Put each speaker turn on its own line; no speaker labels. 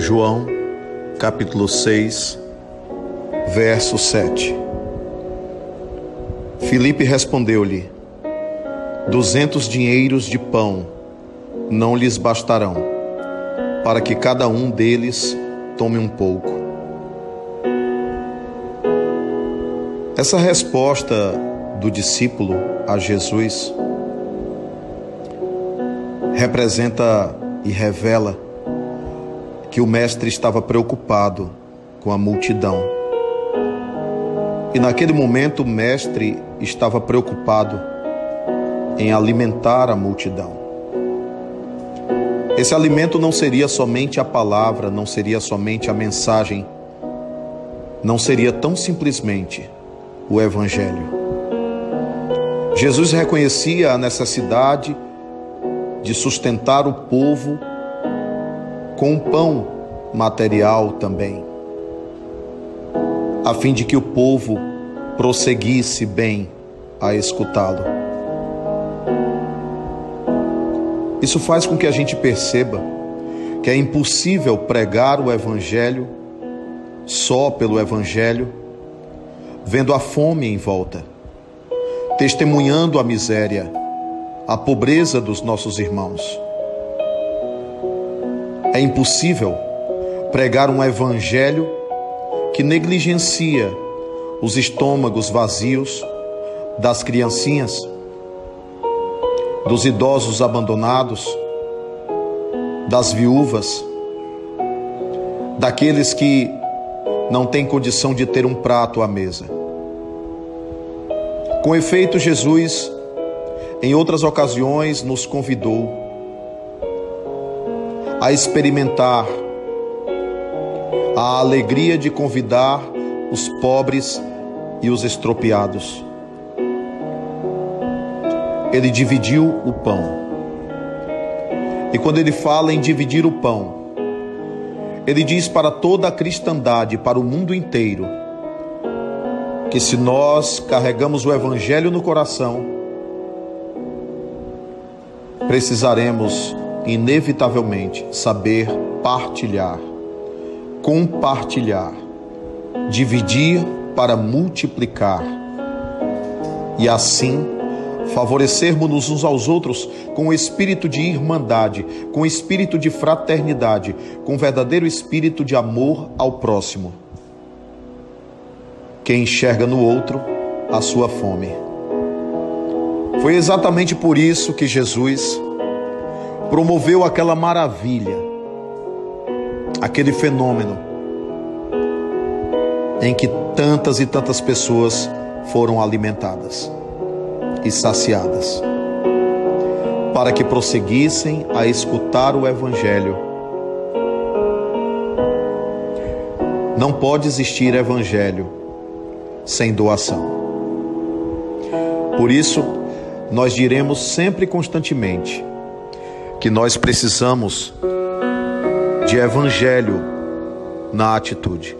João, capítulo 6, verso 7. Filipe respondeu-lhe: Duzentos dinheiros de pão não lhes bastarão, para que cada um deles tome um pouco. Essa resposta do discípulo a Jesus representa e revela que o mestre estava preocupado com a multidão. E naquele momento o mestre estava preocupado em alimentar a multidão. Esse alimento não seria somente a palavra, não seria somente a mensagem, não seria tão simplesmente o Evangelho. Jesus reconhecia a necessidade de sustentar o povo com pão material também, a fim de que o povo prosseguisse bem a escutá-lo. Isso faz com que a gente perceba que é impossível pregar o Evangelho só pelo Evangelho, vendo a fome em volta, testemunhando a miséria, a pobreza dos nossos irmãos. É impossível pregar um Evangelho que negligencia os estômagos vazios das criancinhas dos idosos abandonados, das viúvas, daqueles que não têm condição de ter um prato à mesa. Com efeito, Jesus, em outras ocasiões, nos convidou a experimentar a alegria de convidar os pobres e os estropiados ele dividiu o pão. E quando ele fala em dividir o pão, ele diz para toda a cristandade, para o mundo inteiro, que se nós carregamos o Evangelho no coração, precisaremos inevitavelmente saber partilhar, compartilhar, dividir para multiplicar e assim favorecermos-nos uns aos outros com o espírito de irmandade, com o espírito de fraternidade, com o verdadeiro espírito de amor ao próximo. Quem enxerga no outro a sua fome. Foi exatamente por isso que Jesus promoveu aquela maravilha, aquele fenômeno em que tantas e tantas pessoas foram alimentadas e saciadas, para que prosseguissem a escutar o Evangelho. Não pode existir Evangelho sem doação. Por isso, nós diremos sempre e constantemente que nós precisamos de Evangelho na atitude.